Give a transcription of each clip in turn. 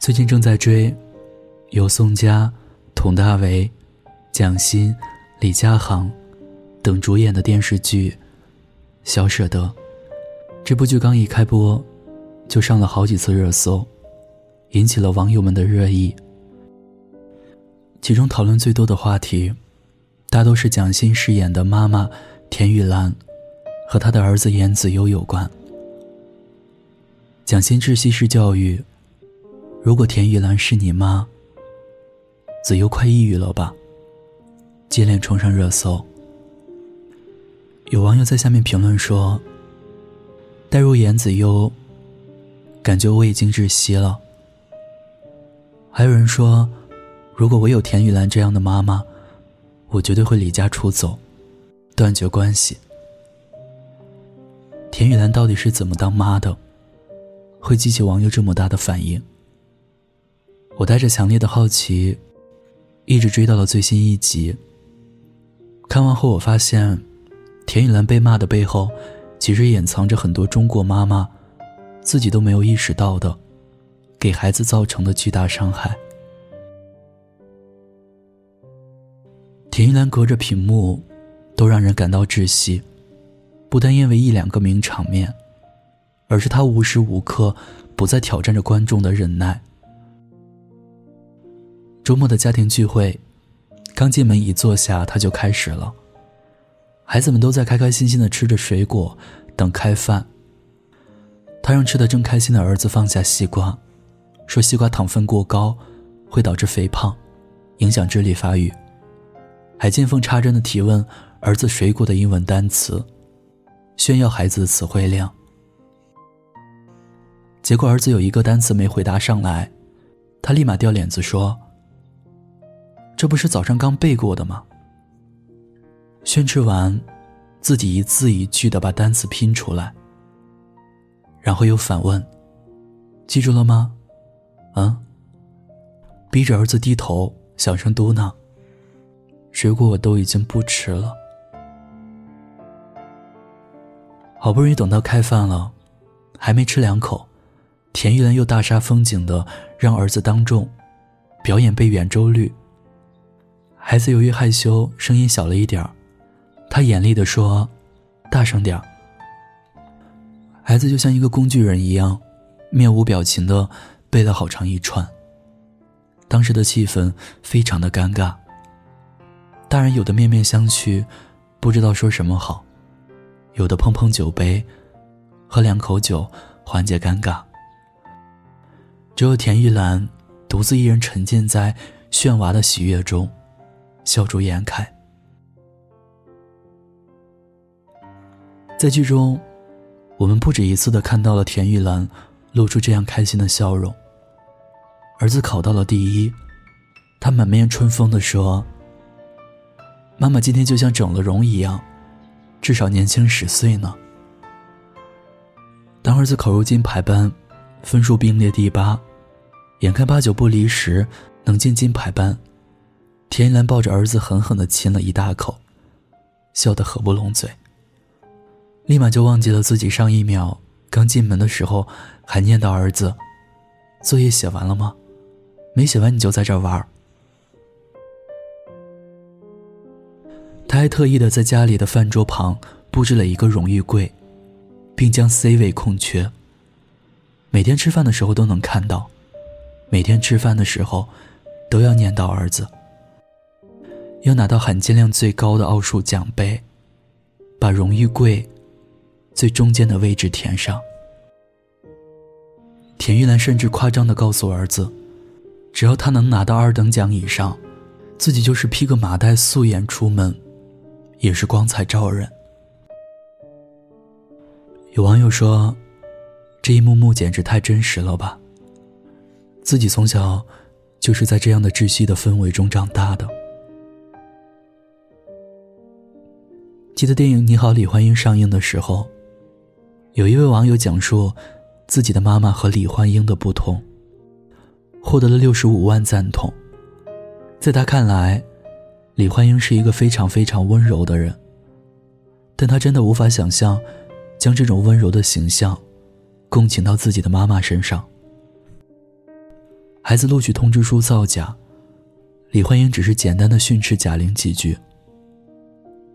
最近正在追由宋佳、佟大为、蒋欣、李佳航等主演的电视剧《小舍得》。这部剧刚一开播，就上了好几次热搜，引起了网友们的热议。其中讨论最多的话题，大都是蒋欣饰演的妈妈田雨岚和她的儿子严子悠有关。蒋欣窒息式教育。如果田雨岚是你妈，子悠快抑郁了吧？接连冲上热搜。有网友在下面评论说：“代入严子悠，感觉我已经窒息了。”还有人说：“如果我有田雨岚这样的妈妈，我绝对会离家出走，断绝关系。”田雨岚到底是怎么当妈的，会激起网友这么大的反应？我带着强烈的好奇，一直追到了最新一集。看完后，我发现，田雨岚被骂的背后，其实掩藏着很多中国妈妈自己都没有意识到的，给孩子造成的巨大伤害。田雨岚隔着屏幕，都让人感到窒息，不单因为一两个名场面，而是她无时无刻不在挑战着观众的忍耐。周末的家庭聚会，刚进门一坐下，他就开始了。孩子们都在开开心心的吃着水果，等开饭。他让吃的正开心的儿子放下西瓜，说西瓜糖分过高，会导致肥胖，影响智力发育。还见缝插针的提问儿子水果的英文单词，炫耀孩子的词汇量。结果儿子有一个单词没回答上来，他立马掉脸子说。这不是早上刚背过的吗？宣吃完，自己一字一句的把单词拼出来，然后又反问：“记住了吗？”啊？逼着儿子低头，小声嘟囔：“水果我都已经不吃了。”好不容易等到开饭了，还没吃两口，田玉兰又大煞风景的让儿子当众表演背圆周率。孩子由于害羞，声音小了一点儿，他严厉地说：“大声点儿。”孩子就像一个工具人一样，面无表情的背了好长一串。当时的气氛非常的尴尬。大人有的面面相觑，不知道说什么好；有的碰碰酒杯，喝两口酒缓解尴尬。只有田玉兰独自一人沉浸在炫娃的喜悦中。笑逐颜开。在剧中，我们不止一次的看到了田玉兰露出这样开心的笑容。儿子考到了第一，他满面春风的说：“妈妈今天就像整了容一样，至少年轻十岁呢。”当儿子考入金牌班，分数并列第八，眼看八九不离十能进金牌班。田一兰抱着儿子，狠狠的亲了一大口，笑得合不拢嘴。立马就忘记了自己上一秒刚进门的时候还念叨儿子：“作业写完了吗？没写完你就在这玩。”他还特意的在家里的饭桌旁布置了一个荣誉柜，并将 C 位空缺。每天吃饭的时候都能看到，每天吃饭的时候都要念叨儿子。要拿到含金量最高的奥数奖杯，把荣誉柜最中间的位置填上。田玉兰甚至夸张的告诉儿子，只要他能拿到二等奖以上，自己就是披个麻袋素颜出门，也是光彩照人。有网友说，这一幕幕简直太真实了吧！自己从小就是在这样的窒息的氛围中长大的。记得电影《你好，李焕英》上映的时候，有一位网友讲述自己的妈妈和李焕英的不同，获得了六十五万赞同。在他看来，李焕英是一个非常非常温柔的人，但他真的无法想象将这种温柔的形象共情到自己的妈妈身上。孩子录取通知书造假，李焕英只是简单的训斥贾玲几句。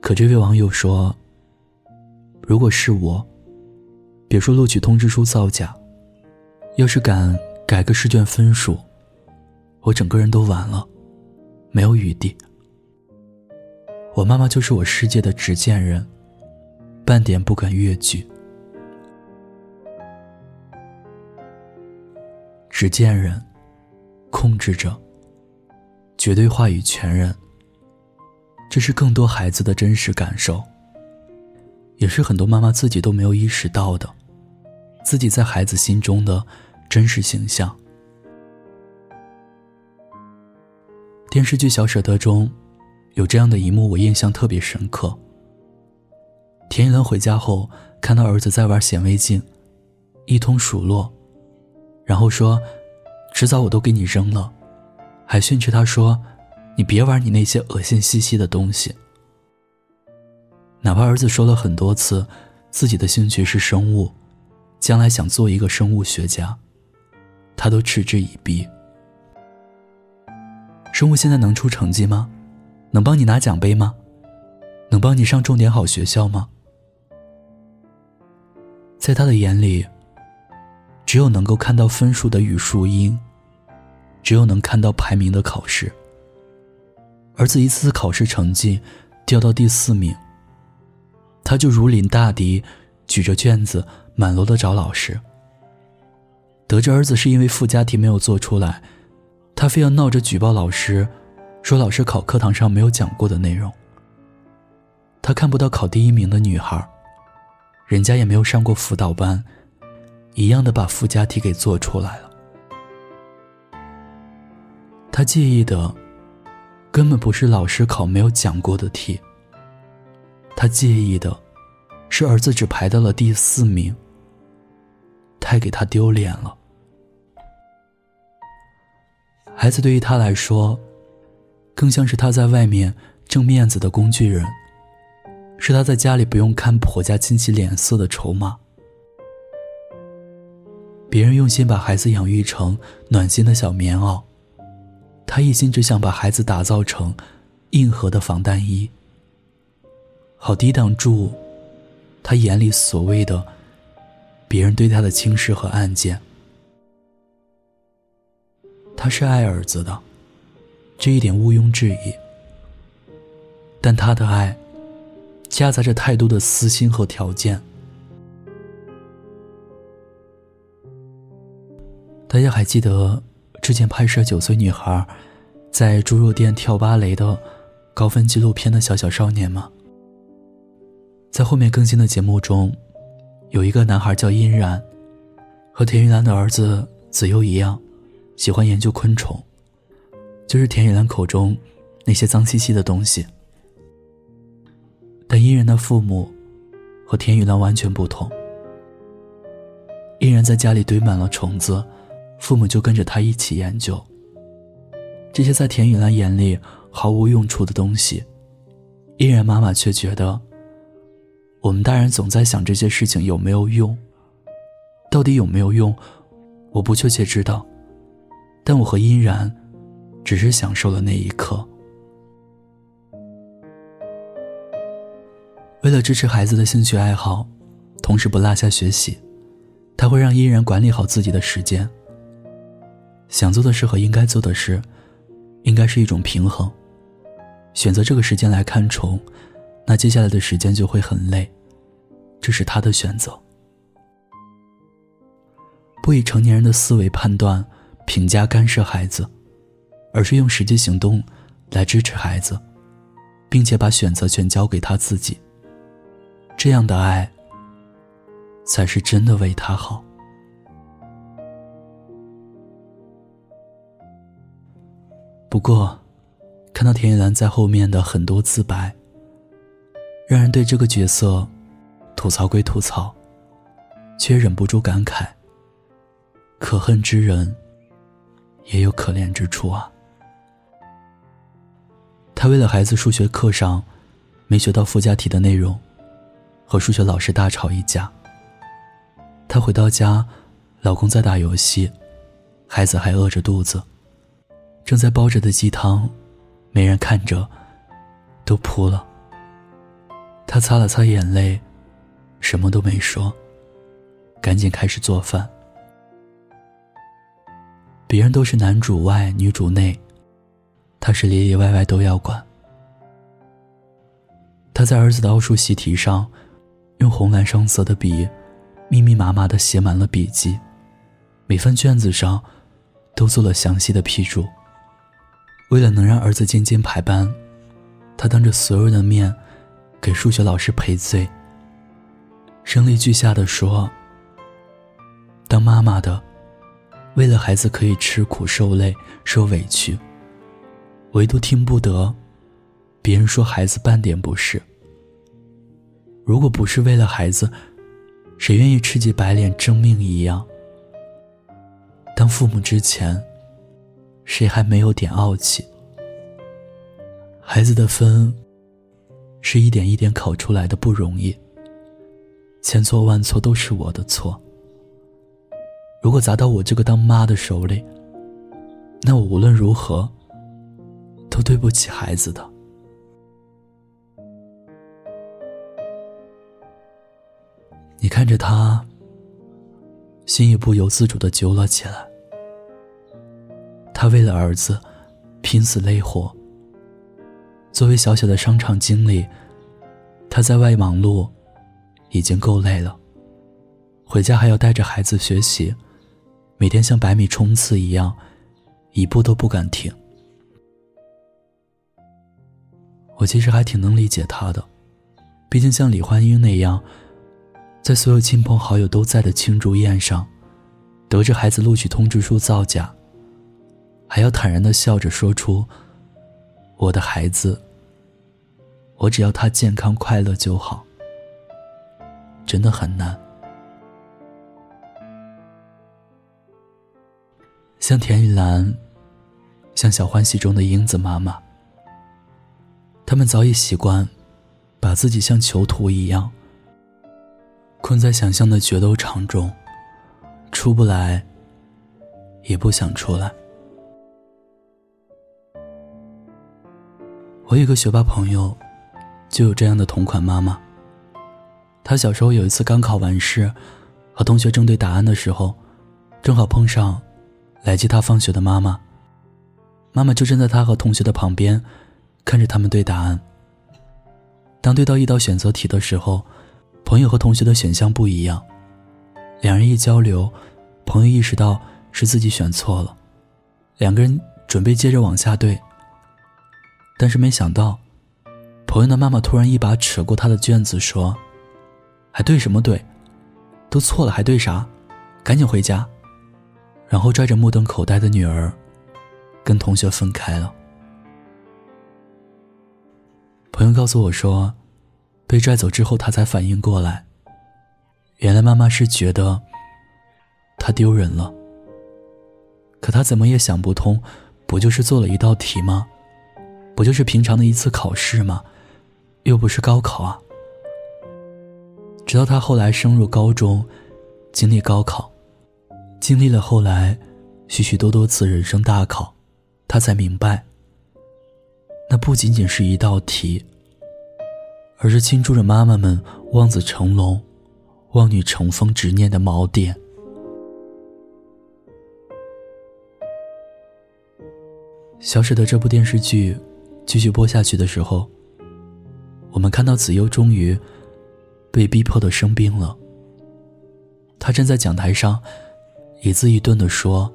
可这位网友说：“如果是我，别说录取通知书造假，要是敢改个试卷分数，我整个人都完了，没有余地。我妈妈就是我世界的执剑人，半点不敢越矩。执剑人。”控制者，绝对话语权人。这是更多孩子的真实感受，也是很多妈妈自己都没有意识到的，自己在孩子心中的真实形象。电视剧《小舍得》中，有这样的一幕，我印象特别深刻。田一伦回家后，看到儿子在玩显微镜，一通数落，然后说。迟早我都给你扔了，还训斥他说：“你别玩你那些恶心兮兮的东西。”哪怕儿子说了很多次，自己的兴趣是生物，将来想做一个生物学家，他都嗤之以鼻。生物现在能出成绩吗？能帮你拿奖杯吗？能帮你上重点好学校吗？在他的眼里，只有能够看到分数的语数英。只有能看到排名的考试。儿子一次次考试成绩掉到第四名，他就如临大敌，举着卷子满楼的找老师。得知儿子是因为附加题没有做出来，他非要闹着举报老师，说老师考课堂上没有讲过的内容。他看不到考第一名的女孩，人家也没有上过辅导班，一样的把附加题给做出来了。他介意的，根本不是老师考没有讲过的题。他介意的，是儿子只排到了第四名。太给他丢脸了。孩子对于他来说，更像是他在外面挣面子的工具人，是他在家里不用看婆家亲戚脸色的筹码。别人用心把孩子养育成暖心的小棉袄。他一心只想把孩子打造成硬核的防弹衣，好抵挡住他眼里所谓的别人对他的轻视和暗箭。他是爱儿子的，这一点毋庸置疑。但他的爱夹杂着太多的私心和条件。大家还记得？之前拍摄九岁女孩在猪肉店跳芭蕾的高分纪录片的小小少年吗？在后面更新的节目中，有一个男孩叫殷然，和田雨岚的儿子子悠一样，喜欢研究昆虫，就是田雨岚口中那些脏兮兮的东西。但殷然的父母和田雨岚完全不同，殷然在家里堆满了虫子。父母就跟着他一起研究这些在田雨岚眼里毫无用处的东西，依然妈妈却觉得，我们大人总在想这些事情有没有用，到底有没有用，我不确切知道，但我和依然，只是享受了那一刻。为了支持孩子的兴趣爱好，同时不落下学习，他会让依然管理好自己的时间。想做的事和应该做的事，应该是一种平衡。选择这个时间来看虫，那接下来的时间就会很累，这是他的选择。不以成年人的思维判断、评价、干涉孩子，而是用实际行动来支持孩子，并且把选择权交给他自己。这样的爱，才是真的为他好。不过，看到田雨岚在后面的很多自白，让人对这个角色吐槽归吐槽，却忍不住感慨：可恨之人也有可怜之处啊！他为了孩子数学课上没学到附加题的内容，和数学老师大吵一架。他回到家，老公在打游戏，孩子还饿着肚子，正在煲着的鸡汤，没人看着，都扑了。他擦了擦眼泪，什么都没说，赶紧开始做饭。别人都是男主外女主内，他是里里外外都要管。他在儿子的奥数习题上，用红蓝双色的笔，密密麻麻的写满了笔记，每份卷子上，都做了详细的批注。为了能让儿子渐渐排班，他当着所有的面。给数学老师赔罪。声泪俱下的说：“当妈妈的，为了孩子可以吃苦受累受委屈，唯独听不得别人说孩子半点不是。如果不是为了孩子，谁愿意吃起白脸争命一样？当父母之前，谁还没有点傲气？孩子的分。”是一点一点考出来的，不容易。千错万错都是我的错。如果砸到我这个当妈的手里，那我无论如何都对不起孩子的。你看着他，心也不由自主的揪了起来。他为了儿子，拼死累活。作为小小的商场经理，他在外忙碌，已经够累了。回家还要带着孩子学习，每天像百米冲刺一样，一步都不敢停。我其实还挺能理解他的，毕竟像李焕英那样，在所有亲朋好友都在的庆祝宴上，得知孩子录取通知书造假，还要坦然的笑着说出：“我的孩子。”我只要他健康快乐就好，真的很难。像田雨岚，像小欢喜中的英子妈妈，他们早已习惯把自己像囚徒一样困在想象的决斗场中，出不来，也不想出来。我有个学霸朋友。就有这样的同款妈妈。他小时候有一次刚考完试，和同学正对答案的时候，正好碰上来接他放学的妈妈。妈妈就站在他和同学的旁边，看着他们对答案。当对到一道选择题的时候，朋友和同学的选项不一样，两人一交流，朋友意识到是自己选错了，两个人准备接着往下对，但是没想到。朋友的妈妈突然一把扯过他的卷子，说：“还对什么对？都错了还对啥？赶紧回家！”然后拽着目瞪口呆的女儿，跟同学分开了。朋友告诉我说，被拽走之后，他才反应过来，原来妈妈是觉得他丢人了。可他怎么也想不通，不就是做了一道题吗？不就是平常的一次考试吗？又不是高考啊！直到他后来升入高中，经历高考，经历了后来许许多多次人生大考，他才明白，那不仅仅是一道题，而是倾注着妈妈们望子成龙、望女成凤执念的锚点。小舍得这部电视剧继续播下去的时候。我们看到子悠终于被逼迫的生病了。他站在讲台上，一字一顿的说：“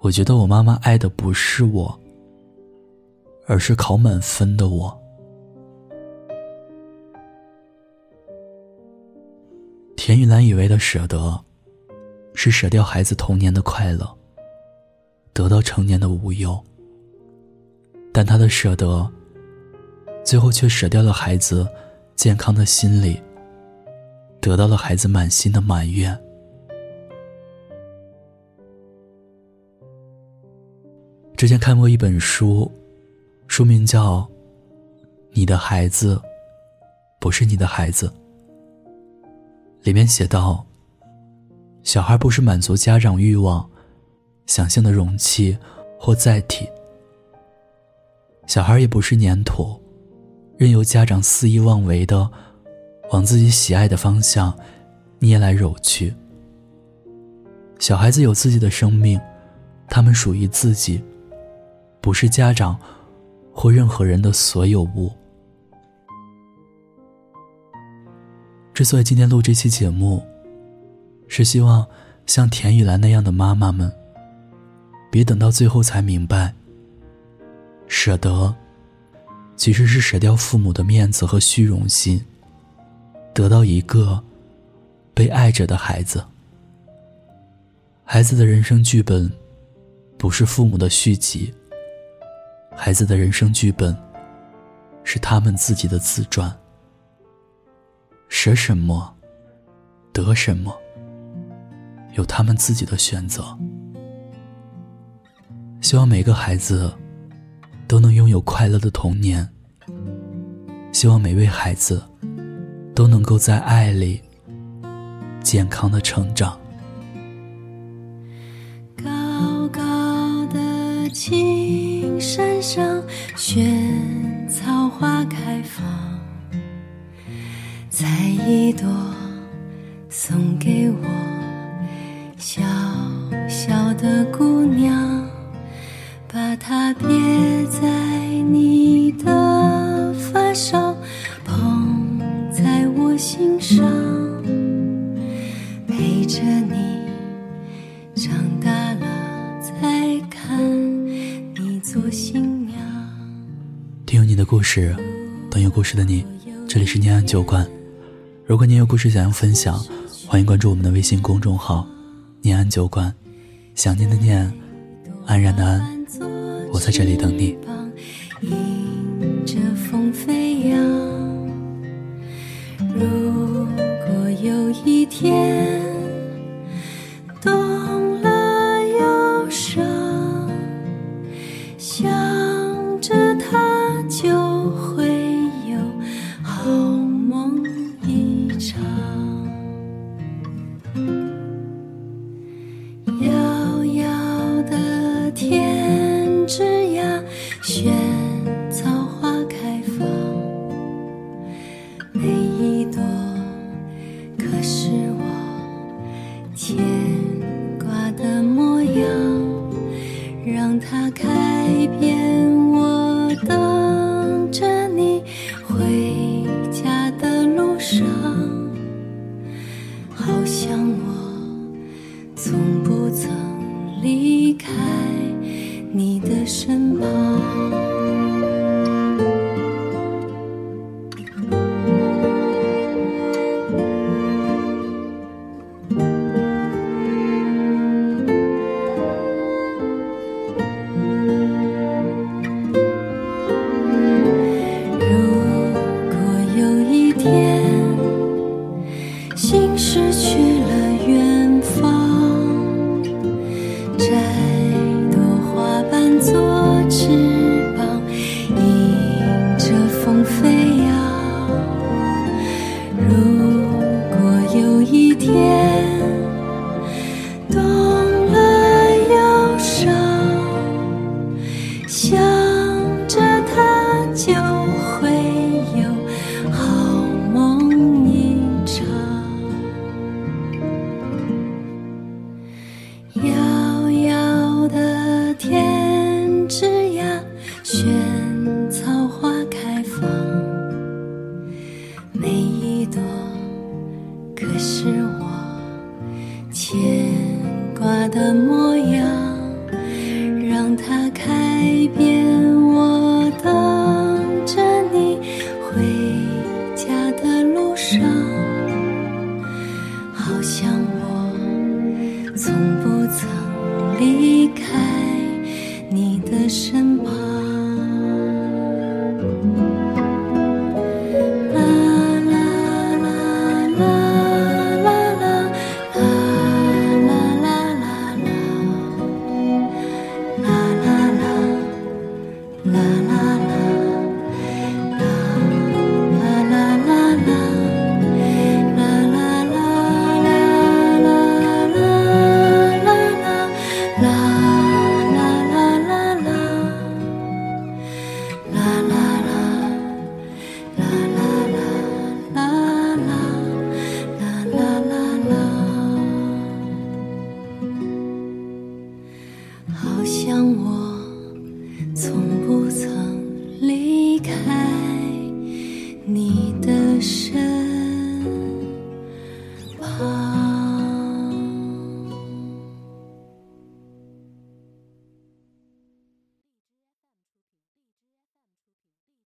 我觉得我妈妈爱的不是我，而是考满分的我。”田雨岚以为的舍得，是舍掉孩子童年的快乐，得到成年的无忧。但他的舍得。最后却舍掉了孩子健康的心理，得到了孩子满心的埋怨。之前看过一本书，书名叫《你的孩子不是你的孩子》，里面写道：小孩不是满足家长欲望、想象的容器或载体。小孩也不是粘土，任由家长肆意妄为的往自己喜爱的方向捏来揉去。小孩子有自己的生命，他们属于自己，不是家长或任何人的所有物。之所以今天录这期节目，是希望像田雨岚那样的妈妈们，别等到最后才明白，舍得其实是舍掉父母的面子和虚荣心，得到一个被爱着的孩子。孩子的人生剧本，不是父母的续集。孩子的人生剧本，是他们自己的自传。舍什么，得什么，有他们自己的选择。希望每个孩子，都能拥有快乐的童年。希望每位孩子，都能够在爱里，健康的成长。高高的青山上，萱草花开放，采一朵送给我，长大了再看你。做新娘。听有你的故事，等有故事的你。这里是念安酒馆。如果你有故事想要分享，欢迎关注我们的微信公众号“念安酒馆”。想念的念，安然的安，我在这里等你。迎着风飞扬。如果有一天。离开你的身旁。